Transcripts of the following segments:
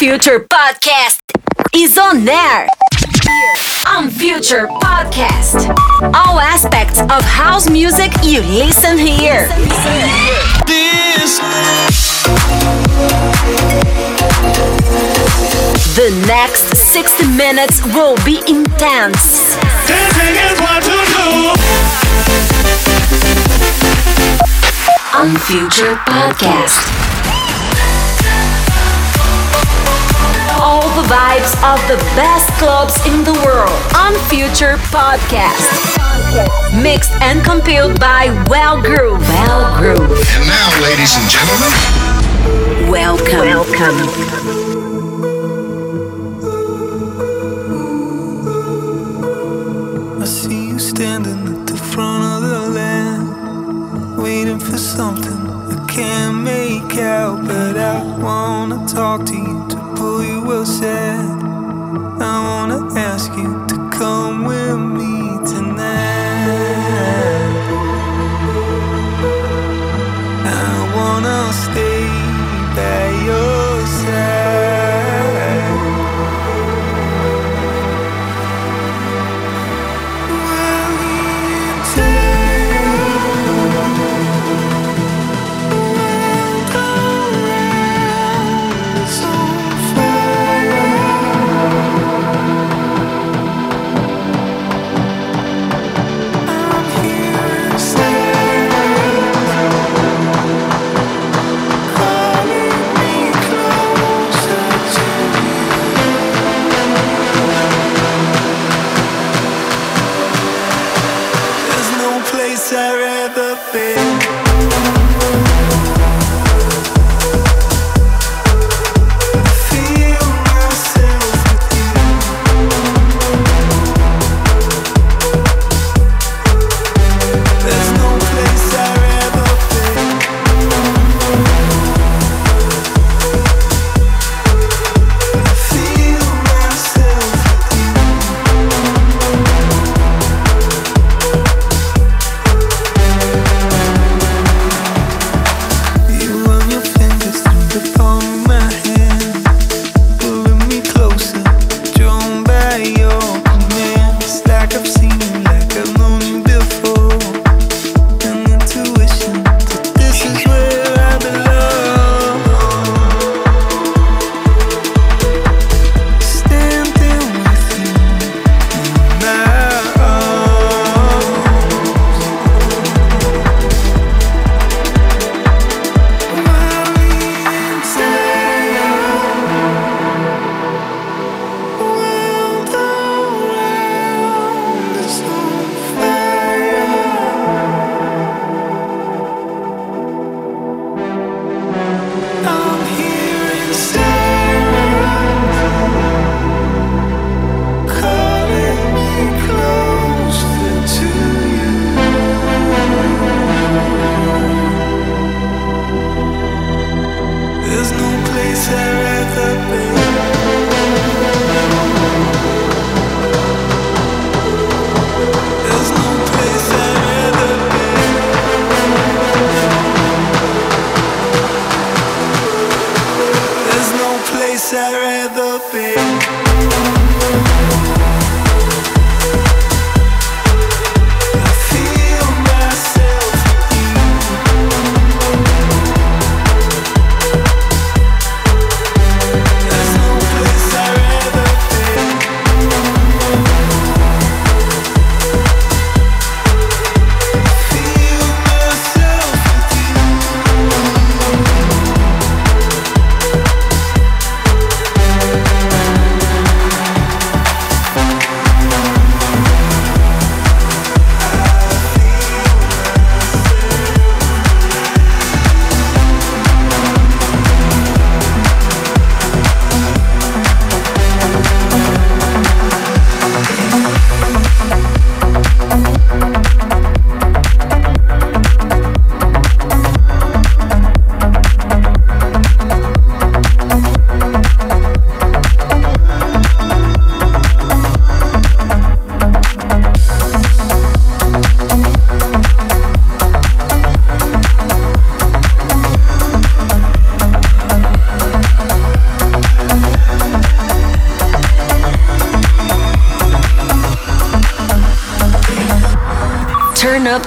Future Podcast is on air. On Future Podcast. All aspects of house music you listen here. This. The next 60 minutes will be intense. Dancing is what to do. On Future Podcast. Vibes of the best clubs in the world on Future Podcast. Mixed and compiled by WellGroove. Well Groove. And now, ladies and gentlemen, Welcome. Welcome. I see you standing at the front of the land, waiting for something I can't make out. But I wanna talk to you you aside. I wanna ask you to come with me place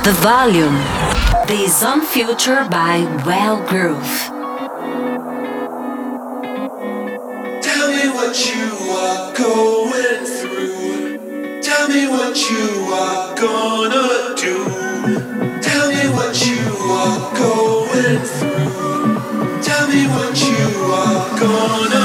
the volume. This on Future by WellGroove. Tell me what you are going through. Tell me what you are gonna do. Tell me what you are going through. Tell me what you are gonna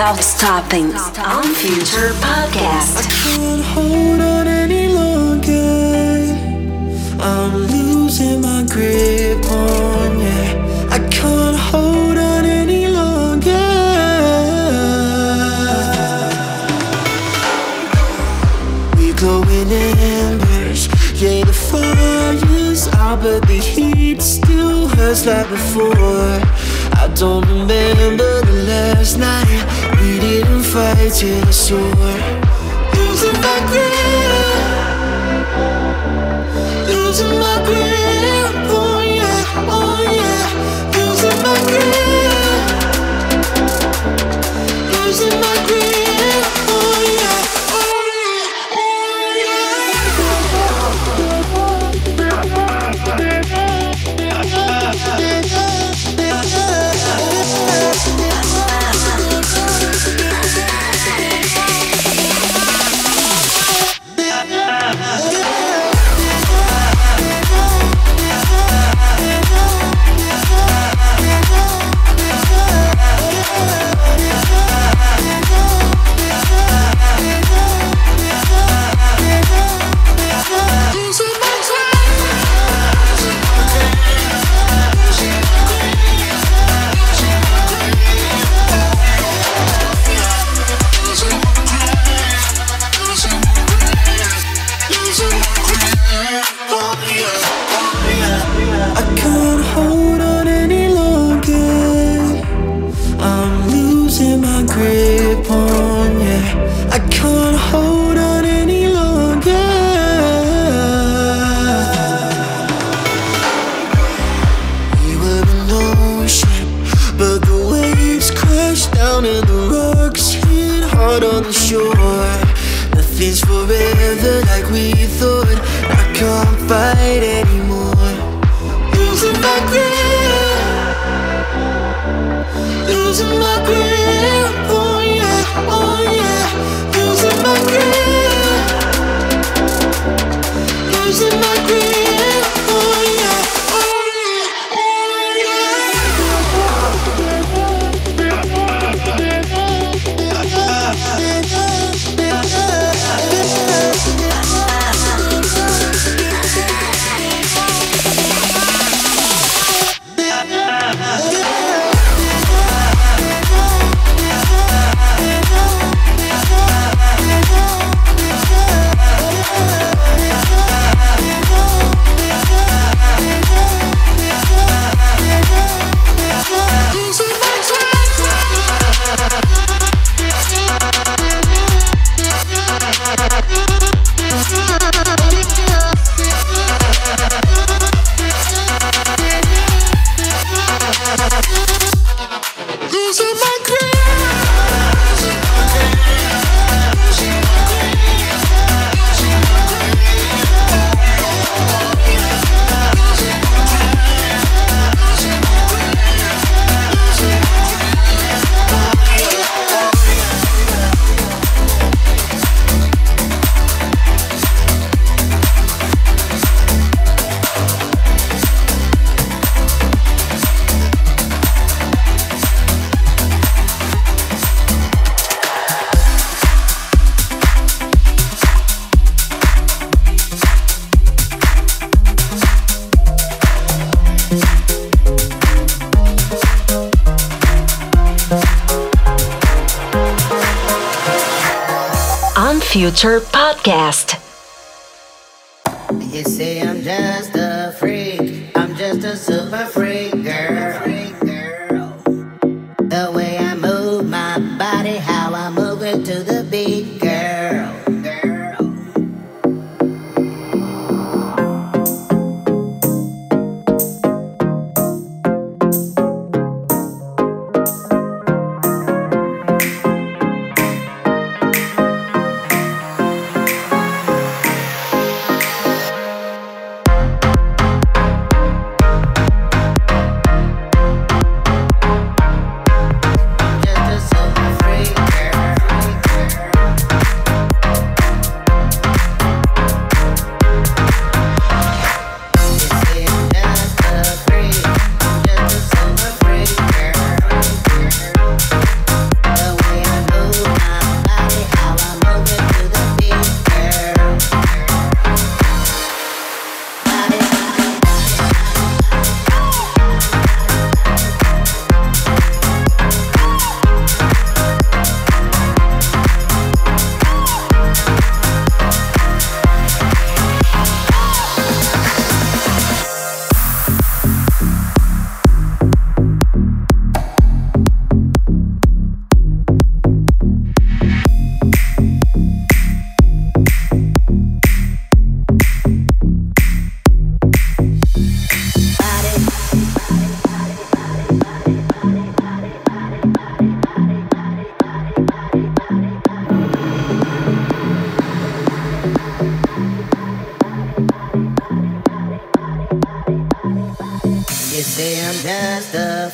without stopping on Future Podcast. I can't hold on any longer. I'm losing my grip on you. I can't hold on any longer. We glow in embers, yeah, the fire's out, but the heat still hurts like before. I don't remember the last night didn't fight till I saw losing my grip, losing my grip, oh yeah, oh yeah, losing my grip, losing my Future Podcast.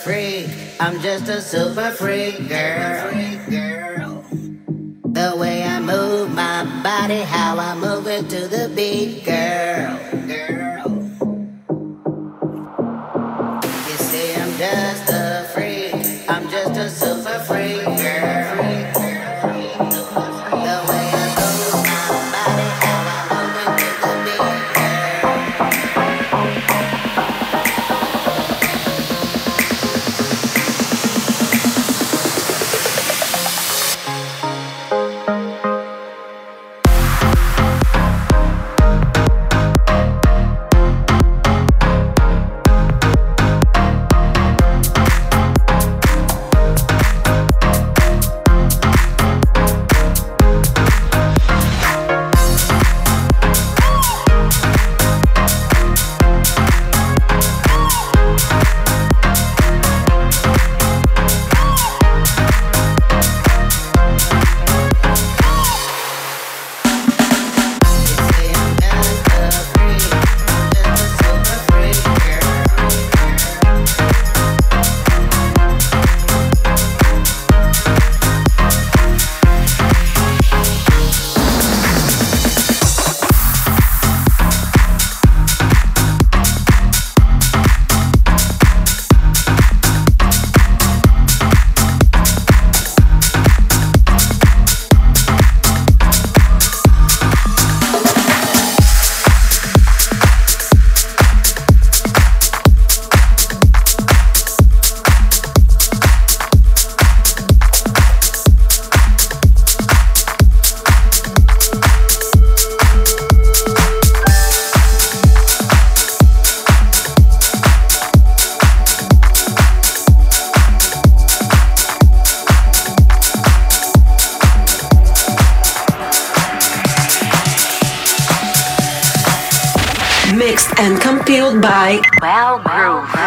freak. I'm just a super freak girl. The way I move my body, how I move it to the beat, girl. You see, I'm just a freak. I'm just a super freak girl. Compiled by WellGroove.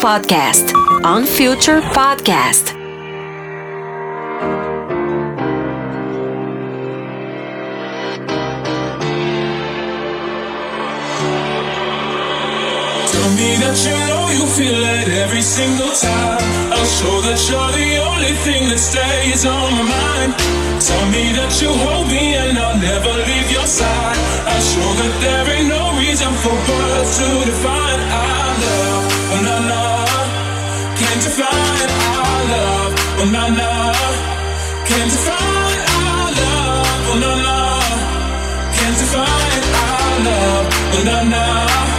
Podcast on Future Podcast. Tell me that you know you feel it every single time. I'll show that you're the only thing that stays on my mind. Tell me that you hold me and I'll never leave your side. I'll show that there ain't no reason for words to define our love. No. Can't define our love. Oh, no. Can't our love. Oh, no. Can't our love. Oh, no, no.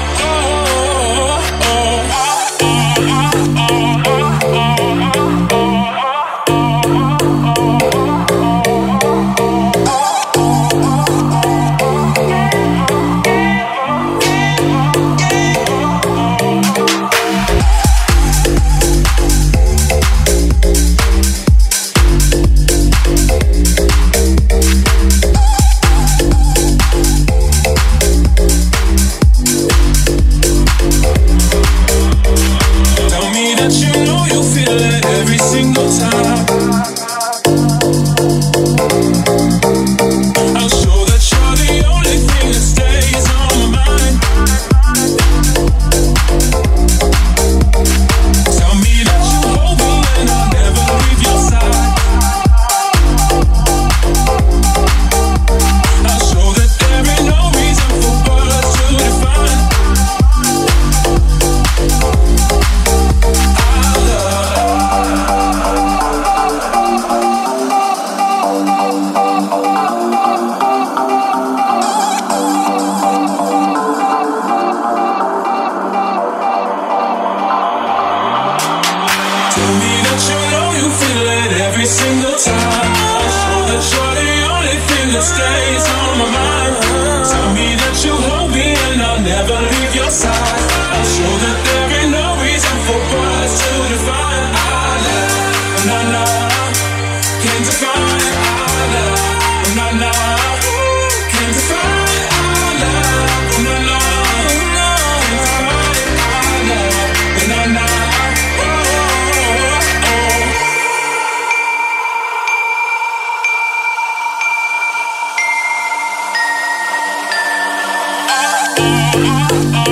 The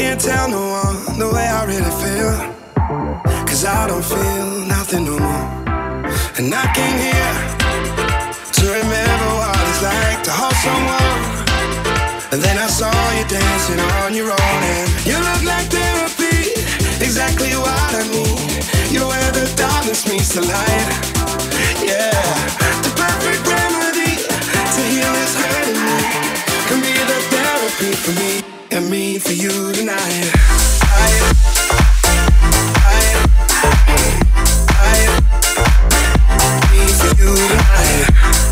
can't tell no one the way I really feel. Cause I don't feel nothing no more. And I came here to remember what it's like to hold someone. And then I saw you dancing on your own, and you look like therapy, exactly what I need. You're where the darkness meets the light. Yeah, the perfect remedy to heal this hurting me. Can be the therapy for me and me for you tonight. I, I, I, me for you tonight.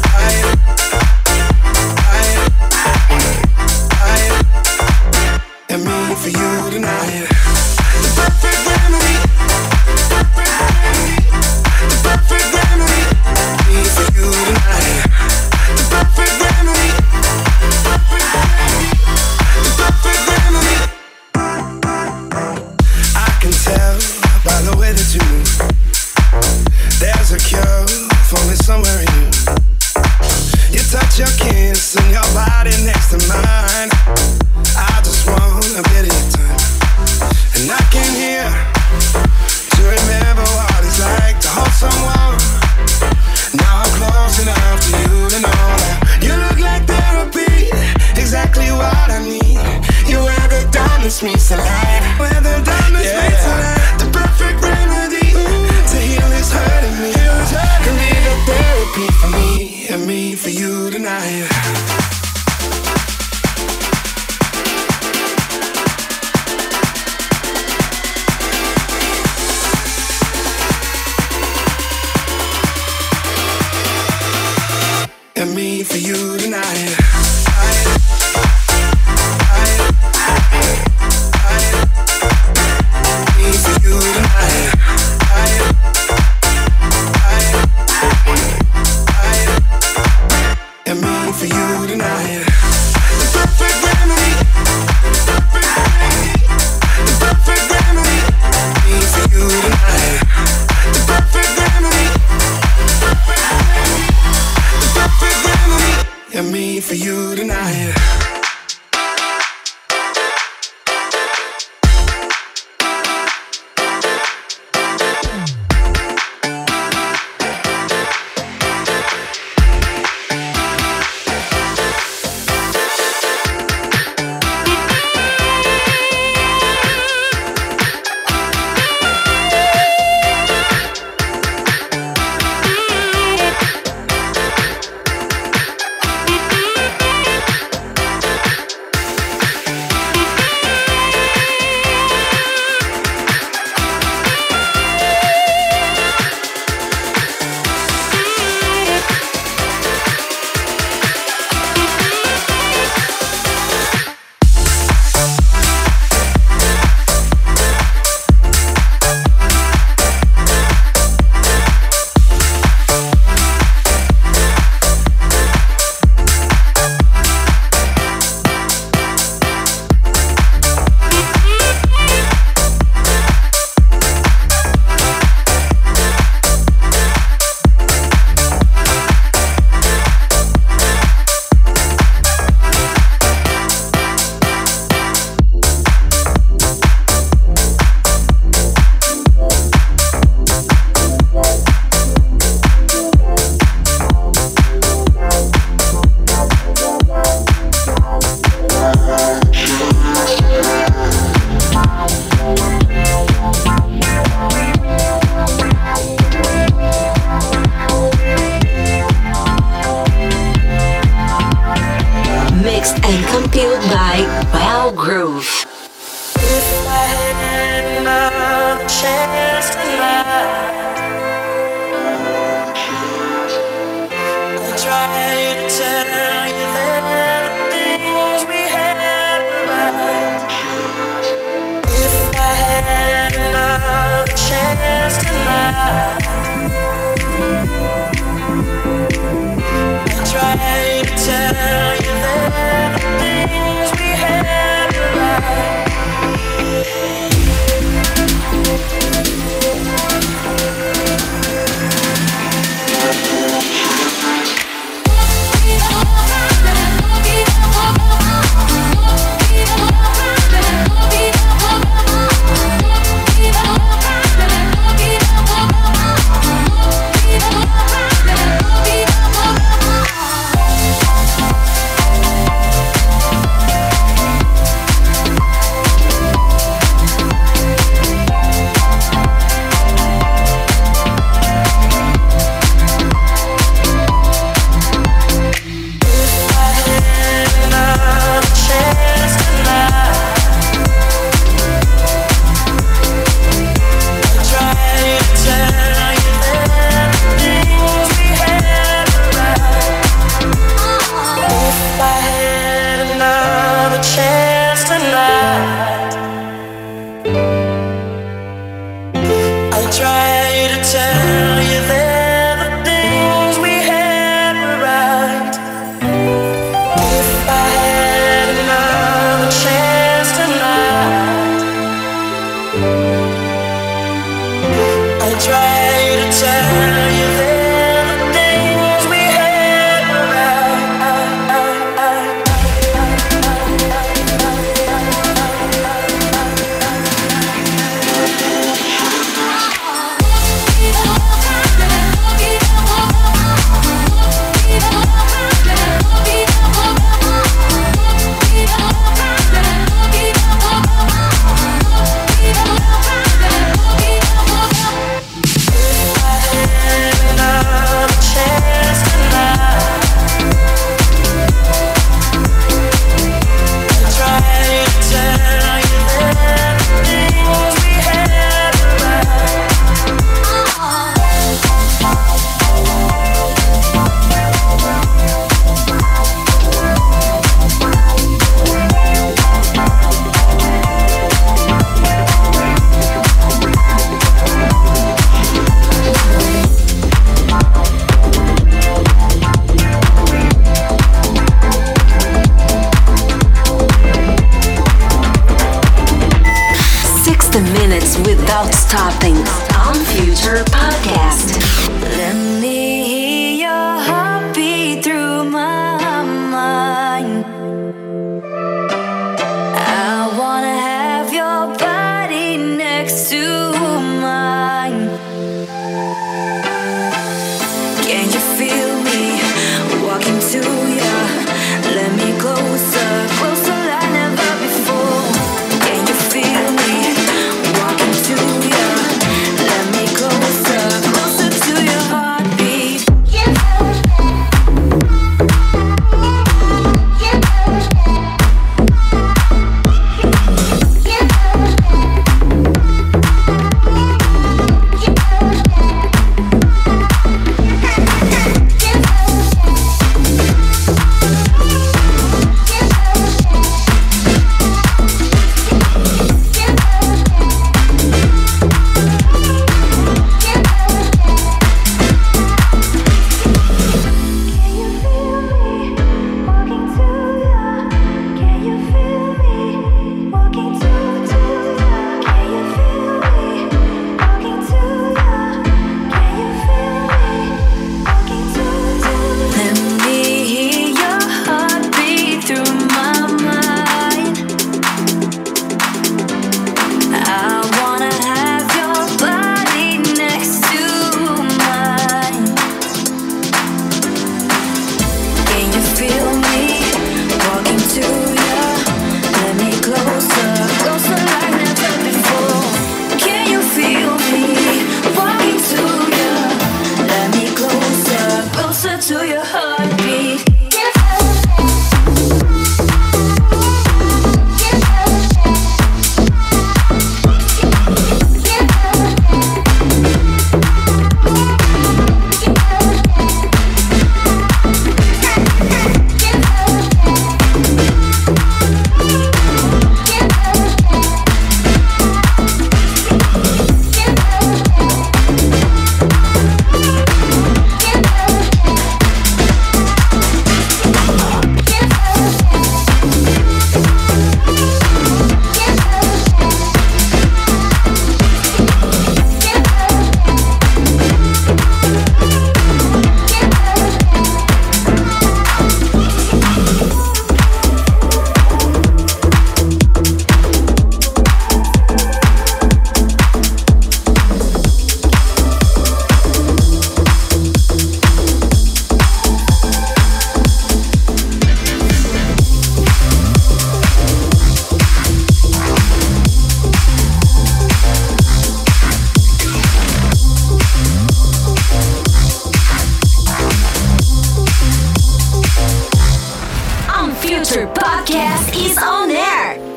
Future podcast is on air.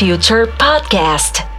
Future podcast.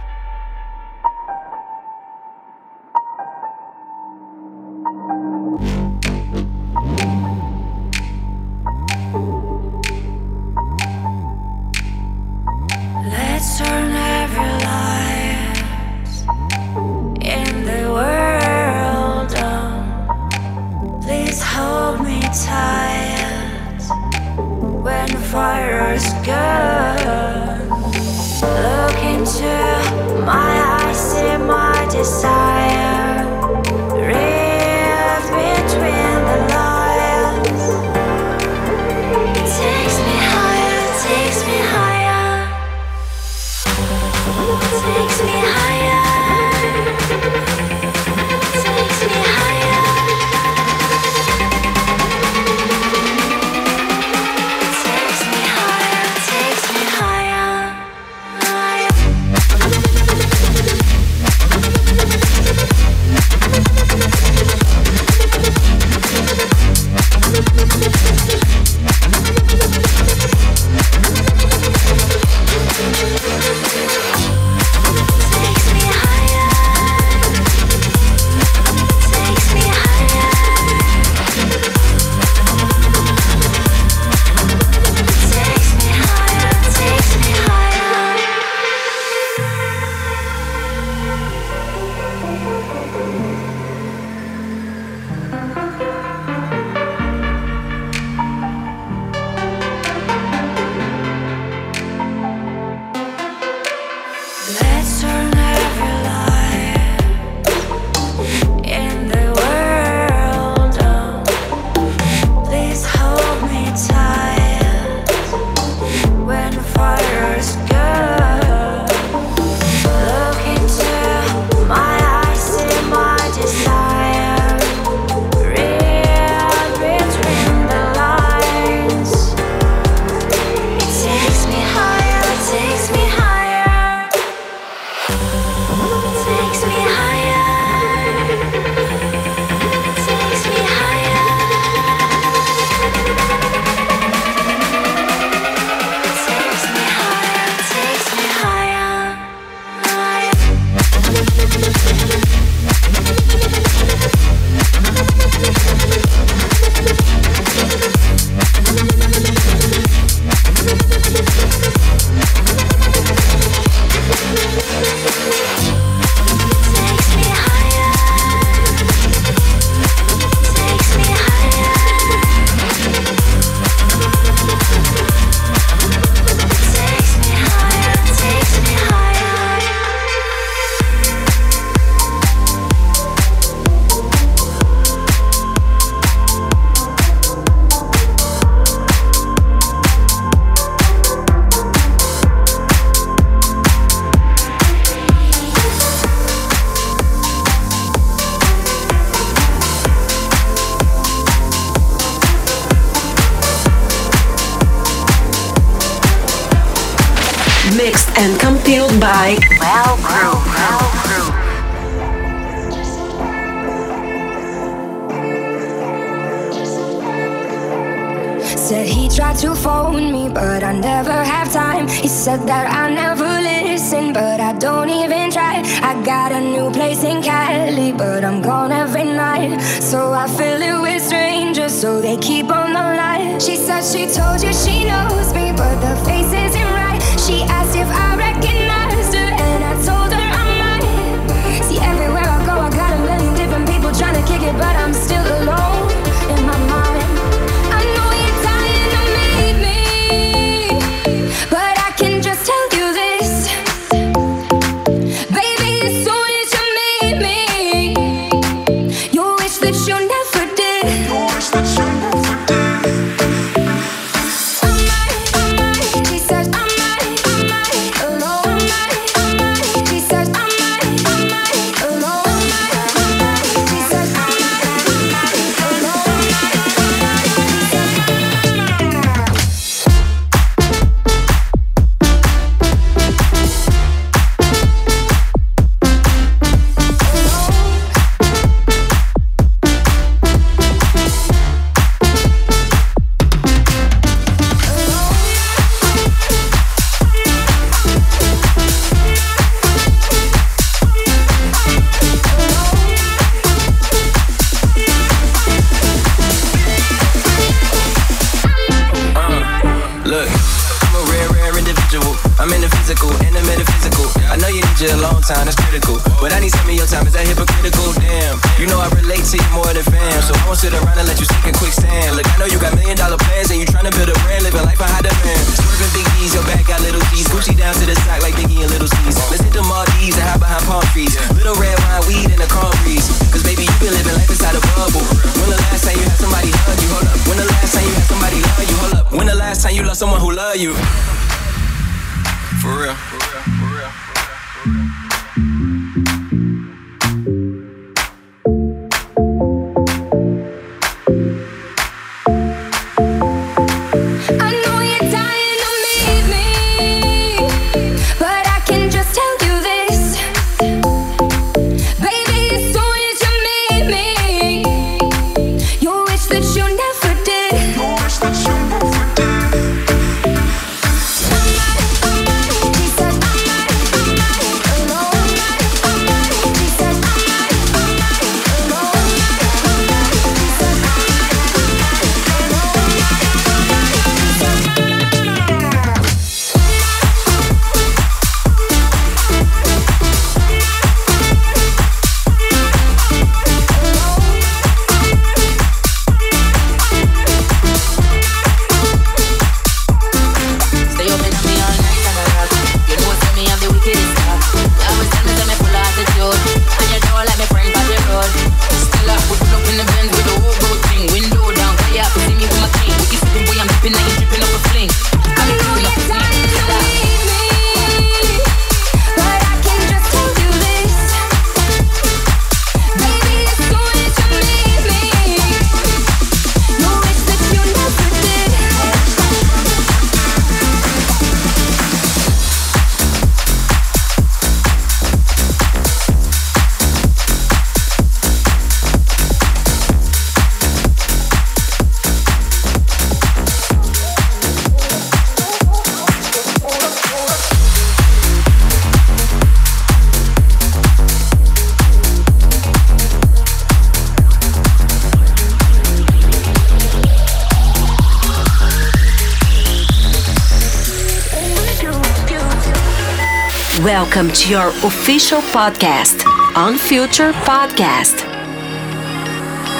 welcome to your official podcast on Future Podcast.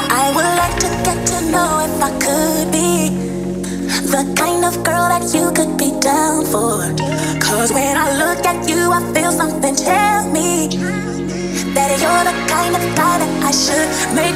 I would like to get to know if I could be the kind of girl that you could be down for. Cause when I look at you, I feel something tell me that you're the kind of guy that I should make.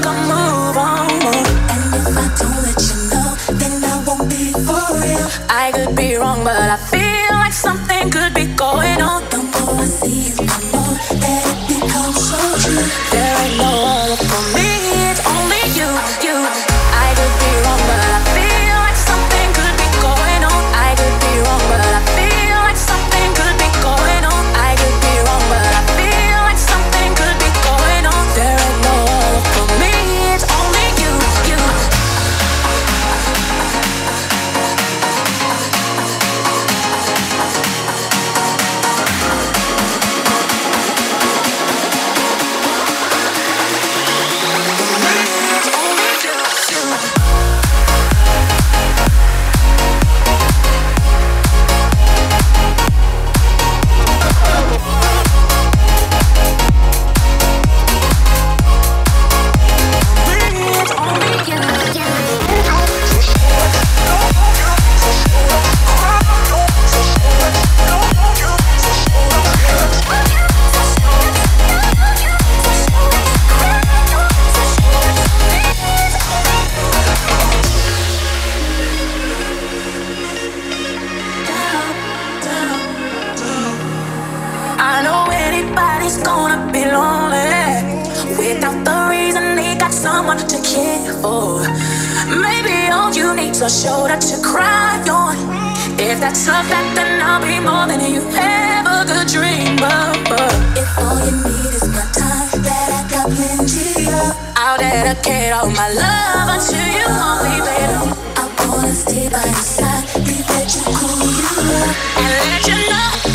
I'll dedicate all my love unto you baby. I wanna stay by your side, be that you cool, you love, and let you know.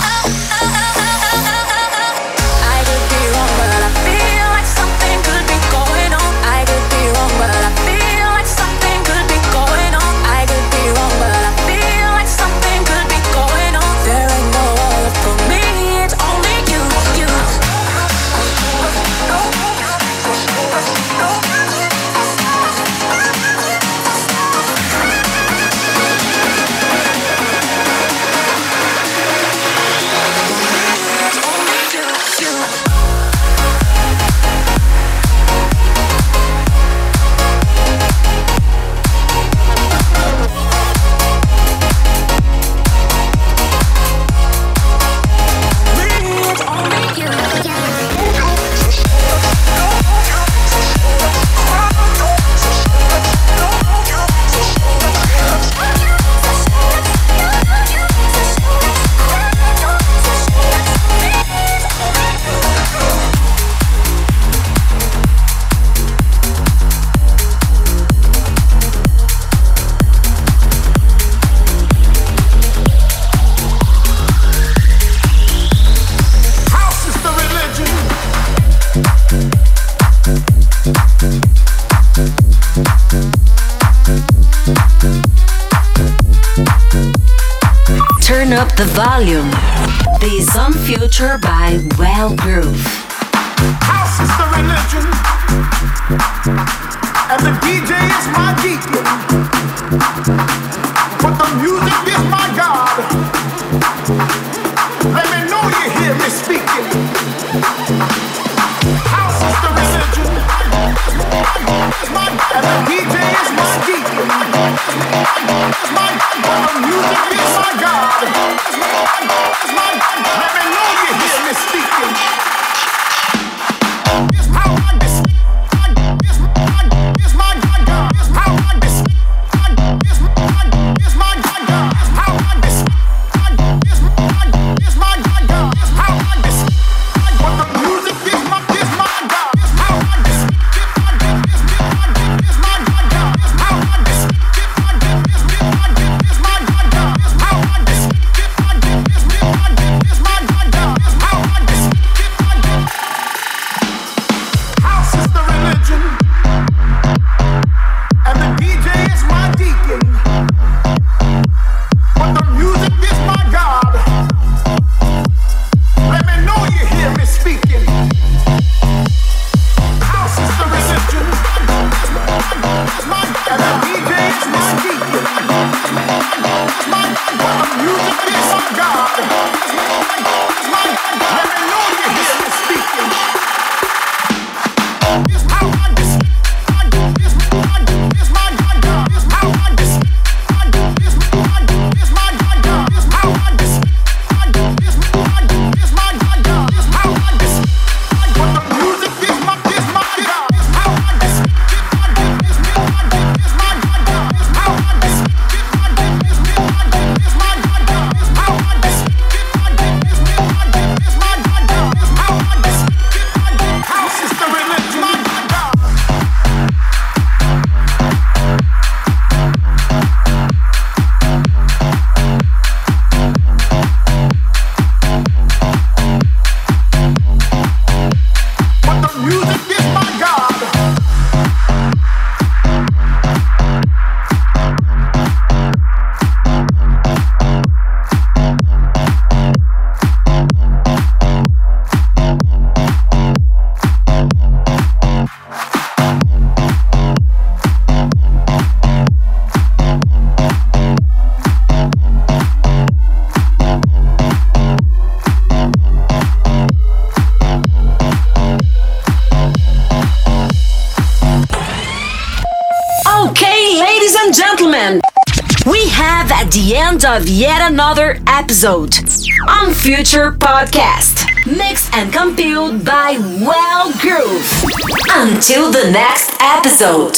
up the volume. The Zone Future by WellGroove. of yet another episode on Future Podcast. Mixed and compiled by WellGroove. Until the next episode.